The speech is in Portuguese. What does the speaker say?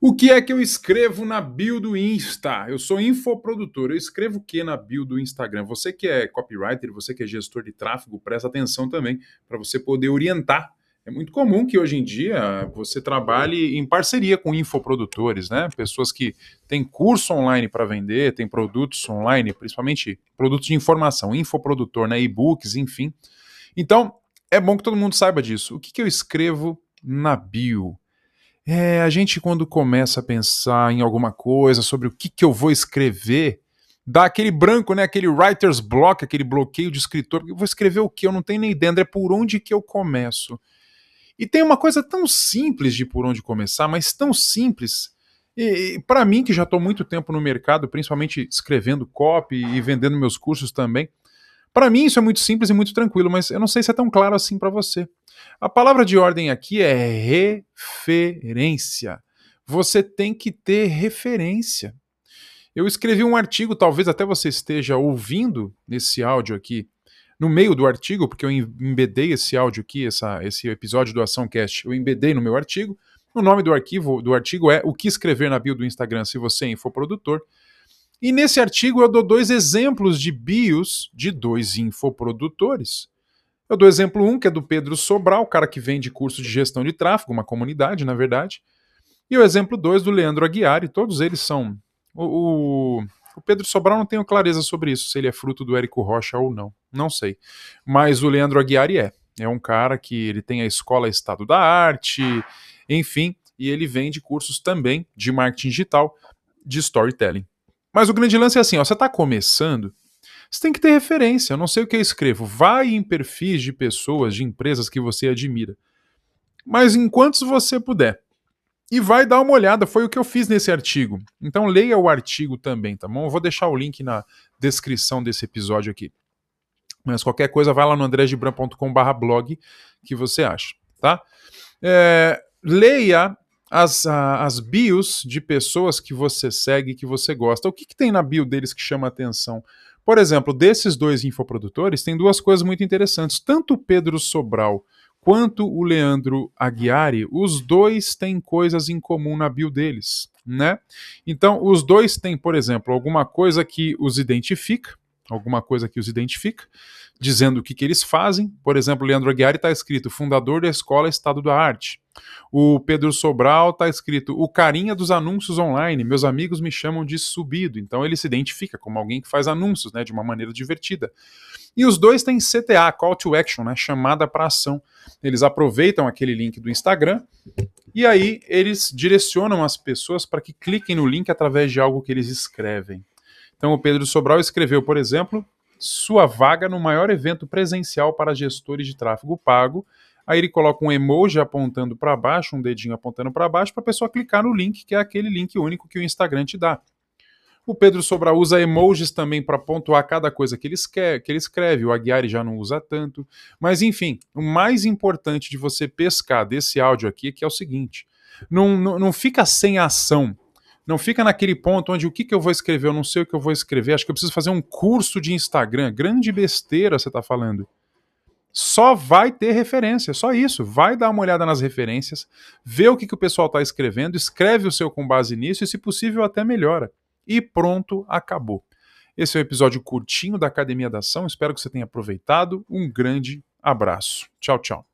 O que é que eu escrevo na bio do Insta? Eu sou infoprodutor. Eu escrevo o que na bio do Instagram? Você que é copywriter, você que é gestor de tráfego, presta atenção também para você poder orientar. É muito comum que hoje em dia você trabalhe em parceria com infoprodutores, né? Pessoas que têm curso online para vender, têm produtos online, principalmente produtos de informação, infoprodutor, né? E-books, enfim. Então, é bom que todo mundo saiba disso. O que, que eu escrevo na bio? É, a gente, quando começa a pensar em alguma coisa sobre o que, que eu vou escrever, dá aquele branco, né? Aquele writer's block, aquele bloqueio de escritor. Eu vou escrever o que? Eu não tenho nem ideia. André, por onde que eu começo? E tem uma coisa tão simples de por onde começar, mas tão simples. E, e para mim, que já estou muito tempo no mercado, principalmente escrevendo copy e vendendo meus cursos também, para mim isso é muito simples e muito tranquilo, mas eu não sei se é tão claro assim para você. A palavra de ordem aqui é referência. Você tem que ter referência. Eu escrevi um artigo, talvez até você esteja ouvindo nesse áudio aqui, no meio do artigo, porque eu embedei esse áudio aqui, essa, esse episódio do AçãoCast, eu embedei no meu artigo. O nome do arquivo do artigo é O que escrever na bio do Instagram se você é infoprodutor. E nesse artigo eu dou dois exemplos de bios de dois infoprodutores. Eu dou exemplo um, que é do Pedro Sobral, o cara que vende curso de gestão de tráfego, uma comunidade, na verdade. E o exemplo dois do Leandro Aguiar, e todos eles são. O, o, o, Pedro Sobral não tenho clareza sobre isso, se ele é fruto do Érico Rocha ou não. Não sei. Mas o Leandro Aguiar é. É um cara que ele tem a escola Estado da Arte, enfim, e ele vende cursos também de marketing digital, de storytelling. Mas o grande lance é assim, ó, você está começando, você tem que ter referência. Eu não sei o que eu escrevo. Vai em perfis de pessoas, de empresas que você admira. Mas enquanto você puder. E vai dar uma olhada, foi o que eu fiz nesse artigo. Então leia o artigo também, tá bom? Eu vou deixar o link na descrição desse episódio aqui. Mas qualquer coisa, vai lá no andresgebran.com/blog que você acha, tá? É, leia as, as bios de pessoas que você segue, que você gosta. O que, que tem na bio deles que chama atenção? Por exemplo, desses dois infoprodutores, tem duas coisas muito interessantes. Tanto o Pedro Sobral quanto o Leandro Aguiari, os dois têm coisas em comum na bio deles, né? Então, os dois têm, por exemplo, alguma coisa que os identifica, alguma coisa que os identifica, dizendo o que, que eles fazem. Por exemplo, Leandro Aguiar está escrito fundador da Escola Estado da Arte. O Pedro Sobral está escrito o carinha dos anúncios online. Meus amigos me chamam de subido. Então ele se identifica como alguém que faz anúncios, né, de uma maneira divertida. E os dois têm CTA, Call to Action, né, chamada para ação. Eles aproveitam aquele link do Instagram e aí eles direcionam as pessoas para que cliquem no link através de algo que eles escrevem. Então o Pedro Sobral escreveu, por exemplo, sua vaga no maior evento presencial para gestores de tráfego pago. Aí ele coloca um emoji apontando para baixo, um dedinho apontando para baixo, para a pessoa clicar no link, que é aquele link único que o Instagram te dá. O Pedro Sobral usa emojis também para pontuar cada coisa que ele, escreve, que ele escreve. O Aguiar já não usa tanto. Mas enfim, o mais importante de você pescar desse áudio aqui é que é o seguinte: não, não, não fica sem ação não fica naquele ponto onde o que, que eu vou escrever, eu não sei o que eu vou escrever, acho que eu preciso fazer um curso de Instagram. Grande besteira você está falando. Só vai ter referência, só isso. Vai dar uma olhada nas referências, vê o que, que o pessoal está escrevendo, escreve o seu com base nisso e, se possível, até melhora. E pronto, acabou. Esse é o episódio curtinho da Academia da Ação. Espero que você tenha aproveitado. Um grande abraço. Tchau, tchau.